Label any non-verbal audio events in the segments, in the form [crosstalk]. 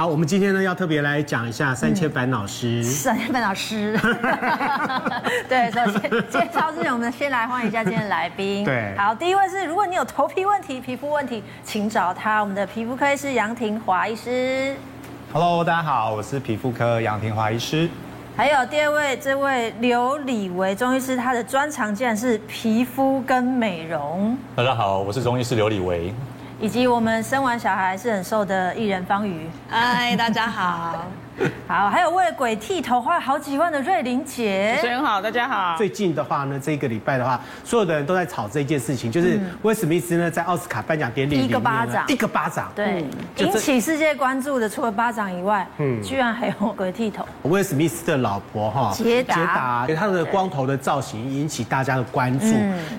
好，我们今天呢要特别来讲一下三千烦恼师。三千烦恼师。[laughs] 对，首先介绍之前，我们先来欢迎一下今天的来宾。[laughs] 对，好，第一位是，如果你有头皮问题、皮肤问题，请找他，我们的皮肤科医师杨廷华医师。Hello，大家好，我是皮肤科杨廷华医师。还有第二位，这位刘李维中医师，他的专长竟然是皮肤跟美容。大家好，我是中医师刘李维。以及我们生完小孩是很瘦的艺人方瑜。嗨，大家好。[laughs] 好，还有为鬼剃头花了好几万的瑞玲姐。主持人好，大家好。最近的话呢，这个礼拜的话，所有的人都在吵这件事情，就是威尔史密斯呢在奥斯卡颁奖典礼一个巴掌，一个巴掌，对，引起世界关注的除了巴掌以外，嗯，居然还有鬼剃头。威尔史密斯的老婆哈杰达，杰达，他的光头的造型引起大家的关注。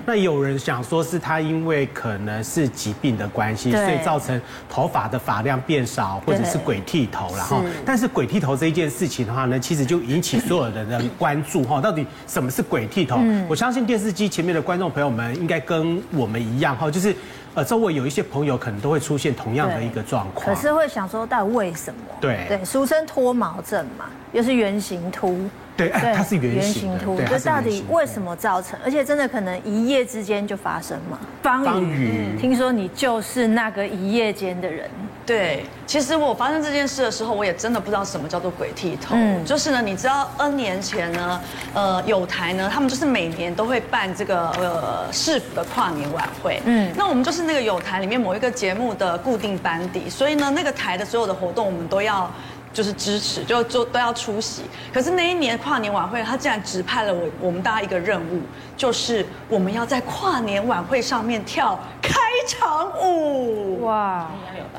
那有人想说是他因为可能是疾病的关系，所以造成头发的发量变少，或者是鬼剃头了哈。但是鬼剃头这一件事情的话呢，其实就引起所有人的关注哈。到底什么是鬼剃头？我相信电视机前面的观众朋友们应该跟我们一样哈，就是呃周围有一些朋友可能都会出现同样的一个状况。可是会想说，到底为什么？对对，俗称脱毛症嘛，又是圆形秃。对，它是圆形秃。这到底为什么造成？而且真的可能一夜之间就发生嘛？方宇，听说你就是那个一夜间的人。对，其实我发生这件事的时候，我也真的不知道什么叫做鬼剃头。嗯，就是呢，你知道 N 年前呢，呃，有台呢，他们就是每年都会办这个呃市府的跨年晚会。嗯，那我们就是那个有台里面某一个节目的固定班底，所以呢，那个台的所有的活动我们都要。就是支持，就就都要出席。可是那一年跨年晚会，他竟然指派了我我们大家一个任务，就是我们要在跨年晚会上面跳开场舞。哇，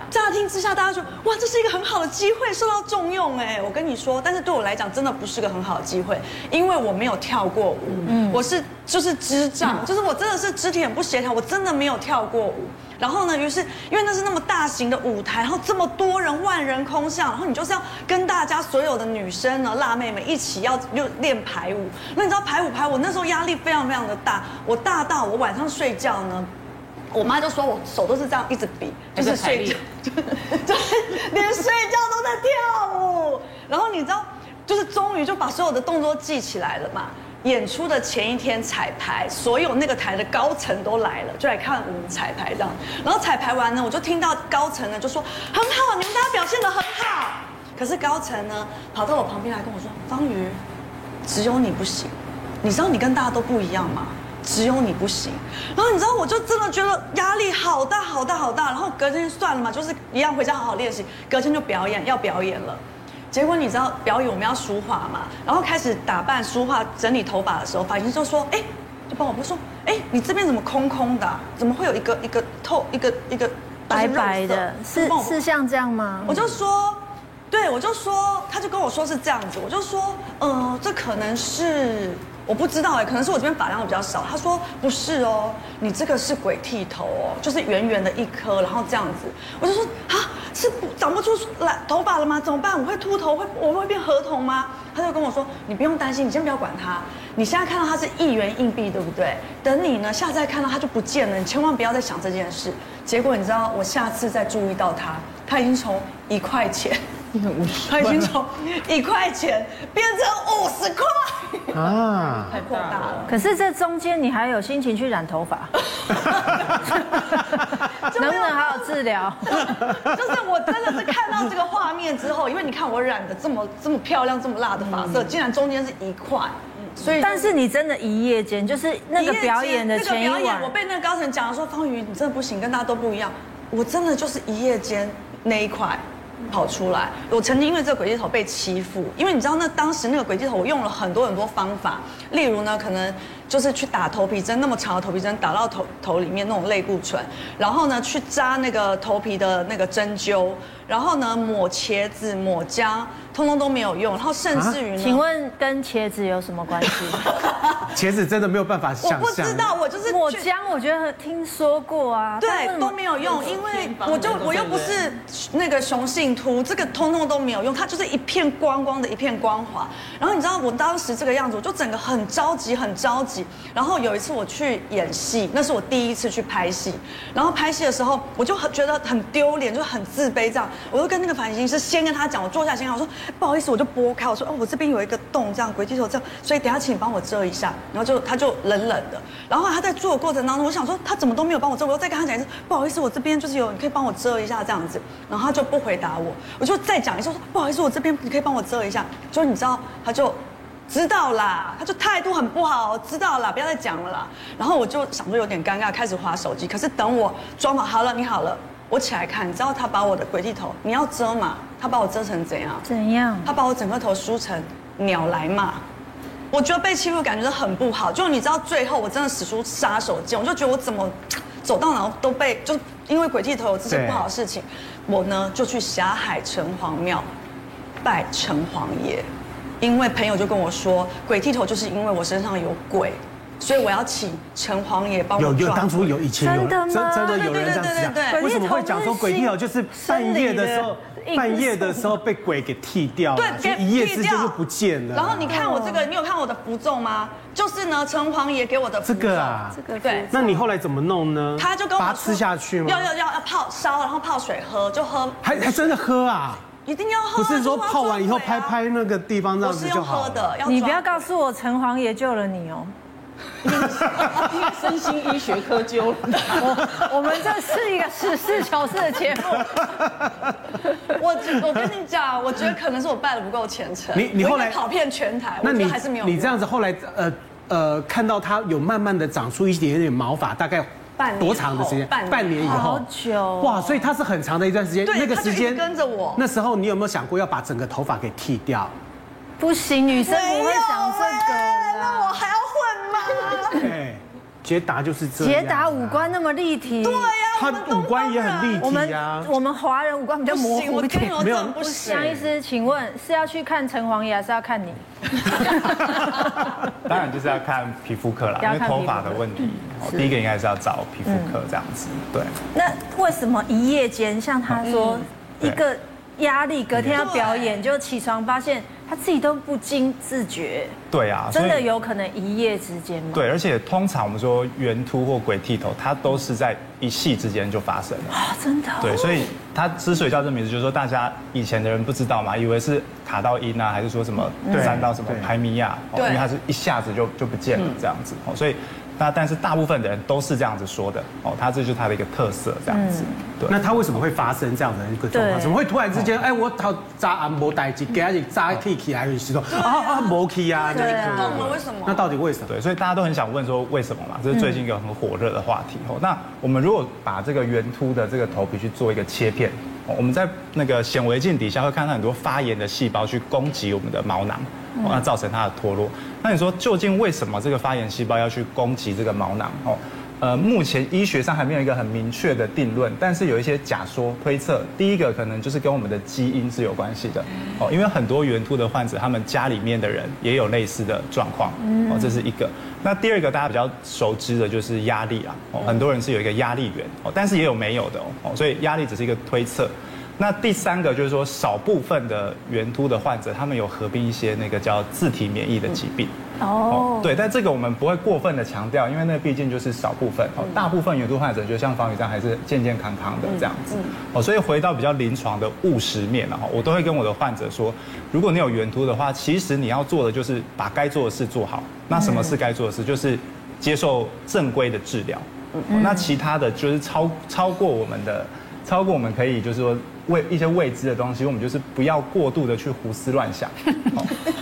乍听之下大家说，哇，这是一个很好的机会，受到重用哎。我跟你说，但是对我来讲，真的不是个很好的机会，因为我没有跳过舞，嗯，我是就是智障，就是我真的是肢体很不协调，我真的没有跳过舞。然后呢，于是因为那是那么大型的舞台，然后这么多人，万人空巷，然后你就是要跟大家所有的女生呢、辣妹们一起要又练排舞。那你知道排舞排舞，那时候压力非常非常的大。我大到我晚上睡觉呢，我妈就说我手都是这样一直比，就是睡觉，就是 [laughs] 连睡觉都在跳舞。然后你知道，就是终于就把所有的动作记起来了嘛。演出的前一天彩排，所有那个台的高层都来了，就来看我们彩排这样。然后彩排完呢，我就听到高层呢就说很好，你们大家表现的很好。可是高层呢跑到我旁边来跟我说：“方瑜，只有你不行。你知道你跟大家都不一样吗？只有你不行。”然后你知道我就真的觉得压力好大好大好大。然后隔天算了嘛，就是一样回家好好练习。隔天就表演，要表演了。结果你知道表演我们要梳化嘛，然后开始打扮梳化整理头发的时候，发型师就说：“哎，就帮我不说，哎，你这边怎么空空的？怎么会有一个一个透一个一个白白的？是是像这样吗？”我就说：“对，我就说，他就跟我说是这样子。”我就说：“嗯，这可能是我不知道哎，可能是我这边发量比较少。”他说：“不是哦，你这个是鬼剃头哦，就是圆圆的一颗，然后这样子。”我就说：“啊。”是不长不出来头发了吗？怎么办？我会秃头，会我会变合同吗？他就跟我说：“你不用担心，你先不要管他。你现在看到他是一元硬币，对不对？等你呢，下次再看到他就不见了。你千万不要再想这件事。结果你知道，我下次再注意到他，他已经从一块钱，他已经从一块钱变成五十块啊，太扩大了。可是这中间你还有心情去染头发？[laughs] 能不能好好治疗？[laughs] 就是我真的是看到这个画面之后，因为你看我染的这么这么漂亮，这么辣的发色，竟然中间是一块，所以但是你真的一夜间就是那个表演的前一晚，那个表演我被那个高层讲了说，方宇你真的不行，跟大家都不一样，我真的就是一夜间那一块。跑出来！我曾经因为这个鬼剃头被欺负，因为你知道那当时那个鬼剃头，我用了很多很多方法，例如呢，可能就是去打头皮针，那么长的头皮针打到头头里面那种类固醇，然后呢去扎那个头皮的那个针灸，然后呢抹茄子、抹姜，通通都没有用，然后甚至于呢，请问跟茄子有什么关系？[laughs] 茄子真的没有办法想象。我不知道，我就是抹姜，我觉得听说过啊，对，都没有用，因为我就我又不是那个雄性秃，这个通通都没有用，它就是一片光光的一片光滑。然后你知道我当时这个样子，我就整个很着急，很着急。然后有一次我去演戏，那是我第一次去拍戏，然后拍戏的时候，我就很觉得很丢脸，就很自卑这样。我就跟那个发型师先跟他讲，我坐下先跟他说不好意思，我就拨开，我说哦，我这边有一个洞，这样鬼剃头这样，所以等下请你帮我遮一下。然后就他就冷冷的，然后他在做的过程当中，我想说他怎么都没有帮我遮，我又再跟他讲一次，不好意思，我这边就是有，你可以帮我遮一下这样子。然后他就不回答我，我就再讲一次说不好意思，我这边你可以帮我遮一下。就你知道，他就知道啦，他就态度很不好，知道啦，不要再讲了啦。然后我就想说有点尴尬，开始滑手机。可是等我装好好了，你好了，我起来看，你知道他把我的鬼剃头，你要遮嘛？他把我遮成怎样？怎样？他把我整个头梳成鸟来嘛。我觉得被欺负感觉很不好，就你知道最后我真的使出杀手锏，我就觉得我怎么走到哪都被，就因为鬼剃头有这些不好的事情，我呢就去霞海城隍庙拜城隍爷，因为朋友就跟我说鬼剃头就是因为我身上有鬼，所以我要请城隍爷帮我。有有当初有以前有真的吗？真的有人这样子讲，为什么会讲说鬼剃头就是半夜的时候？半夜的时候被鬼给剃掉，对，一夜之间就不见了。然后你看我这个，你有看我的符咒吗？就是呢，城隍爷给我的符咒。这个啊，这个对。那你后来怎么弄呢？他就跟我把它吃下去吗？要要要要泡烧，然后泡水喝，就喝。还还真的喝啊？一定要喝。不是说泡完以后拍拍那个地方这样子就好。我是用喝的，你不要告诉我城隍爷救了你哦。[laughs] 身心医学科揪了我，我们这是一个实事求是的节目。[laughs] 我我跟你讲，我觉得可能是我拜的不够虔诚。你你后来跑遍全台，那你还是没有。你这样子后来呃呃看到它有慢慢的长出一点点毛发，大概半多长的时间？半年以后。好久。哇，所以它是很长的一段时间。对，那个时间跟着我。那时候你有没有想过要把整个头发给剃掉？不行，女生不会想这个。那我还要捷达就是这样。捷达五官那么立体。对呀，他五官也很立体啊。我们华人五官比较模糊一点。没有，不行。江医师，请问是要去看城隍爷，还是要看你？[laughs] 当然就是要看皮肤科啦，因为头发的问题，第一个应该是要找皮肤科这样子。对。那为什么一夜间，像他说一个？压力，隔天要表演，就起床发现他自己都不经自觉。对啊，真的有可能一夜之间吗？对，而且通常我们说圆秃或鬼剃头，它都是在一夕之间就发生了啊，真的。对，所以它之所以叫这名字，就是说大家以前的人不知道嘛，以为是卡到音啊，还是说什么沾到什么排米亚，因为它是一下子就就不见了这样子，所以。那但是大部分的人都是这样子说的哦，他这就是他的一个特色，这样子。对。那他为什么会发生这样的一个状况？怎么会突然之间，哎，我头扎按摩代志，给他扎起起来的时候，啊啊，摩起啊，对啊，为什么？那到底为什么？对，所以大家都很想问说为什么嘛？这是最近一个很火热的话题哦。那我们如果把这个圆秃的这个头皮去做一个切片，我们在那个显微镜底下会看到很多发炎的细胞去攻击我们的毛囊。那造成它的脱落。那你说究竟为什么这个发炎细胞要去攻击这个毛囊？哦，呃，目前医学上还没有一个很明确的定论，但是有一些假说推测。第一个可能就是跟我们的基因是有关系的。哦，因为很多圆秃的患者，他们家里面的人也有类似的状况。哦，这是一个。那第二个大家比较熟知的就是压力啊。哦，很多人是有一个压力源。哦，但是也有没有的哦。所以压力只是一个推测。那第三个就是说，少部分的圆突的患者，他们有合并一些那个叫自体免疫的疾病。哦，对，但这个我们不会过分的强调，因为那毕竟就是少部分。哦，大部分圆突患者就像方宇这样，还是健健康康的这样子。哦，所以回到比较临床的务实面了哈，我都会跟我的患者说，如果你有圆突的话，其实你要做的就是把该做的事做好。那什么是该做的事？就是接受正规的治疗。那其他的就是超超过我们的，超过我们可以就是说。未一些未知的东西，我们就是不要过度的去胡思乱想。[laughs]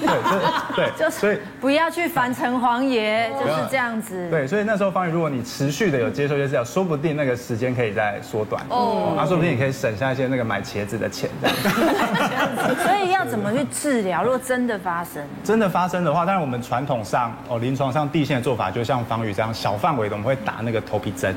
对，对，就是所以不要去烦城隍爷，就是这样子。对，所以那时候方宇，如果你持续的有接受一些治疗，说不定那个时间可以再缩短。哦，那说不定你可以省下一些那个买茄子的钱。这样子。[laughs] 所以要怎么去治疗？如果真的发生，[laughs] 真的发生的话，当然我们传统上哦，临床上地线的做法，就像方宇这样，小范围的我们会打那个头皮针。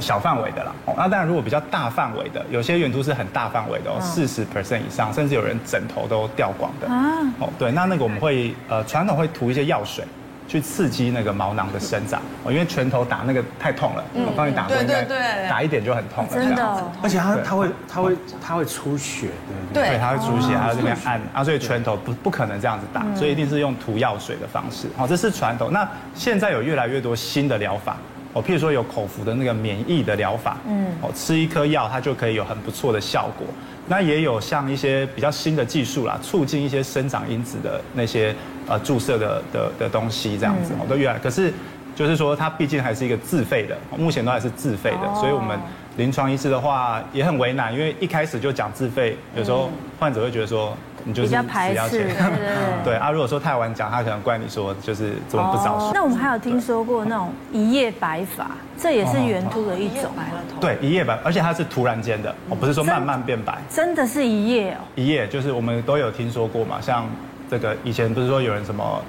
小范围的啦，哦，那当然如果比较大范围的，有些圆秃是很大范围的哦，四十 percent 以上，甚至有人枕头都掉光的啊。哦，对，那那个我们会呃传统会涂一些药水，去刺激那个毛囊的生长。哦，因为拳头打那个太痛了，我帮你打过，应该打一点就很痛了。真的，而且它它会它会它会出血，对不对？对，它会出血，还有这边按啊，所以拳头不不可能这样子打，所以一定是用涂药水的方式。好，这是传统。那现在有越来越多新的疗法。哦，譬如说有口服的那个免疫的疗法，嗯，哦，吃一颗药它就可以有很不错的效果。那也有像一些比较新的技术啦，促进一些生长因子的那些呃注射的的的东西，这样子哦，都越来。可是就是说它毕竟还是一个自费的，目前都还是自费的，所以我们临床医师的话也很为难，因为一开始就讲自费，有时候患者会觉得说。你就是比较排斥，对对对。对 [laughs] 啊，如果说太晚讲，他可能怪你说就是怎么不早说。那我们还有听说过那种一夜白发，这也是圆秃的一种。白了头。对，一夜白，而且它是突然间的，我，不是说慢慢变白。真的是一夜哦。一夜就是我们都有听说过嘛，像这个以前不是说有人什么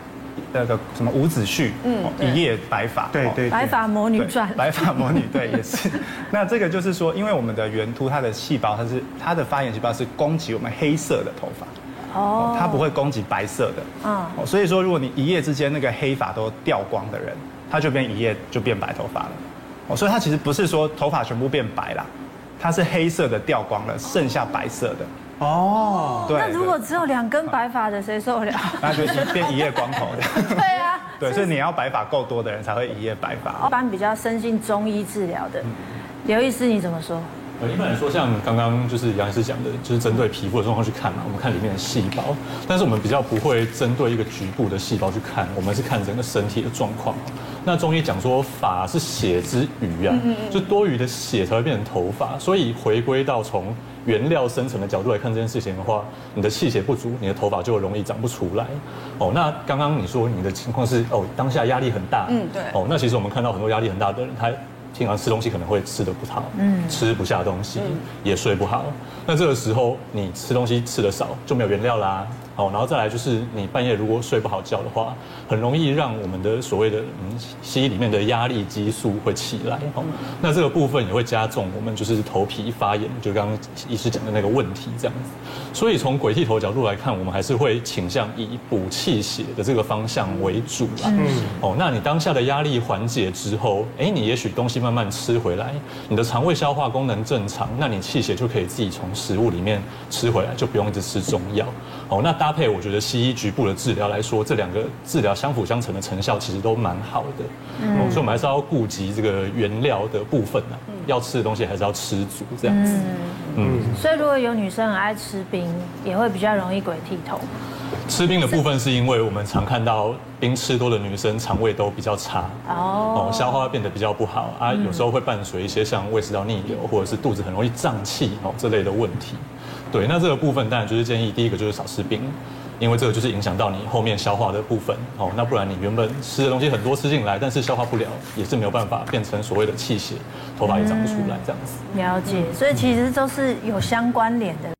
那个什么伍子胥，嗯，一夜白发，对对。白发魔女传。白发魔女对也是。[laughs] 那这个就是说，因为我们的圆秃，它的细胞它是它的发炎细胞是攻击我们黑色的头发。哦，它不会攻击白色的，嗯，所以说如果你一夜之间那个黑发都掉光的人，他就变一夜就变白头发了，哦，所以它其实不是说头发全部变白了，它是黑色的掉光了，剩下白色的。哦，对。那如果只有两根白发的，谁受得了？[laughs] 那就变一夜光头的。对啊。[laughs] 对，所以你要白发够多的人才会一夜白发。一般比较深信中医治疗的，刘医师你怎么说？呃，一般来说，像刚刚就是杨医师讲的，就是针对皮肤的状况去看嘛，我们看里面的细胞，但是我们比较不会针对一个局部的细胞去看，我们是看整个身体的状况。那中医讲说，法是血之余啊，就多余的血才会变成头发，所以回归到从原料生成的角度来看这件事情的话，你的气血不足，你的头发就容易长不出来。哦，那刚刚你说你的情况是哦，当下压力很大，嗯，对，哦，那其实我们看到很多压力很大的人，他。经常吃东西可能会吃得不好，嗯，吃不下东西，也睡不好。那这个时候你吃东西吃得少，就没有原料啦。好，然后再来就是你半夜如果睡不好觉的话，很容易让我们的所谓的嗯西医里面的压力激素会起来。哦，那这个部分也会加重我们就是头皮发炎，就刚刚医师讲的那个问题这样子。所以从鬼剃头角度来看，我们还是会倾向以补气血的这个方向为主啦。嗯。哦，那你当下的压力缓解之后，哎，你也许东西慢慢吃回来，你的肠胃消化功能正常，那你气血就可以自己从食物里面吃回来，就不用一直吃中药。哦，那搭配我觉得西医局部的治疗来说，这两个治疗相辅相成的成效其实都蛮好的。嗯，所以我们还是要顾及这个原料的部分呢，要吃的东西还是要吃足这样子。嗯，所以如果有女生很爱吃冰，也会比较容易鬼剃头。吃冰的部分是因为我们常看到冰吃多的女生肠胃都比较差哦，消化变得比较不好啊，有时候会伴随一些像胃食道逆流或者是肚子很容易胀气哦这类的问题。对，那这个部分当然就是建议，第一个就是少吃冰，因为这个就是影响到你后面消化的部分。哦，那不然你原本吃的东西很多吃进来，但是消化不了，也是没有办法变成所谓的气血，头发也长不出来这样子。了解，所以其实都是有相关联的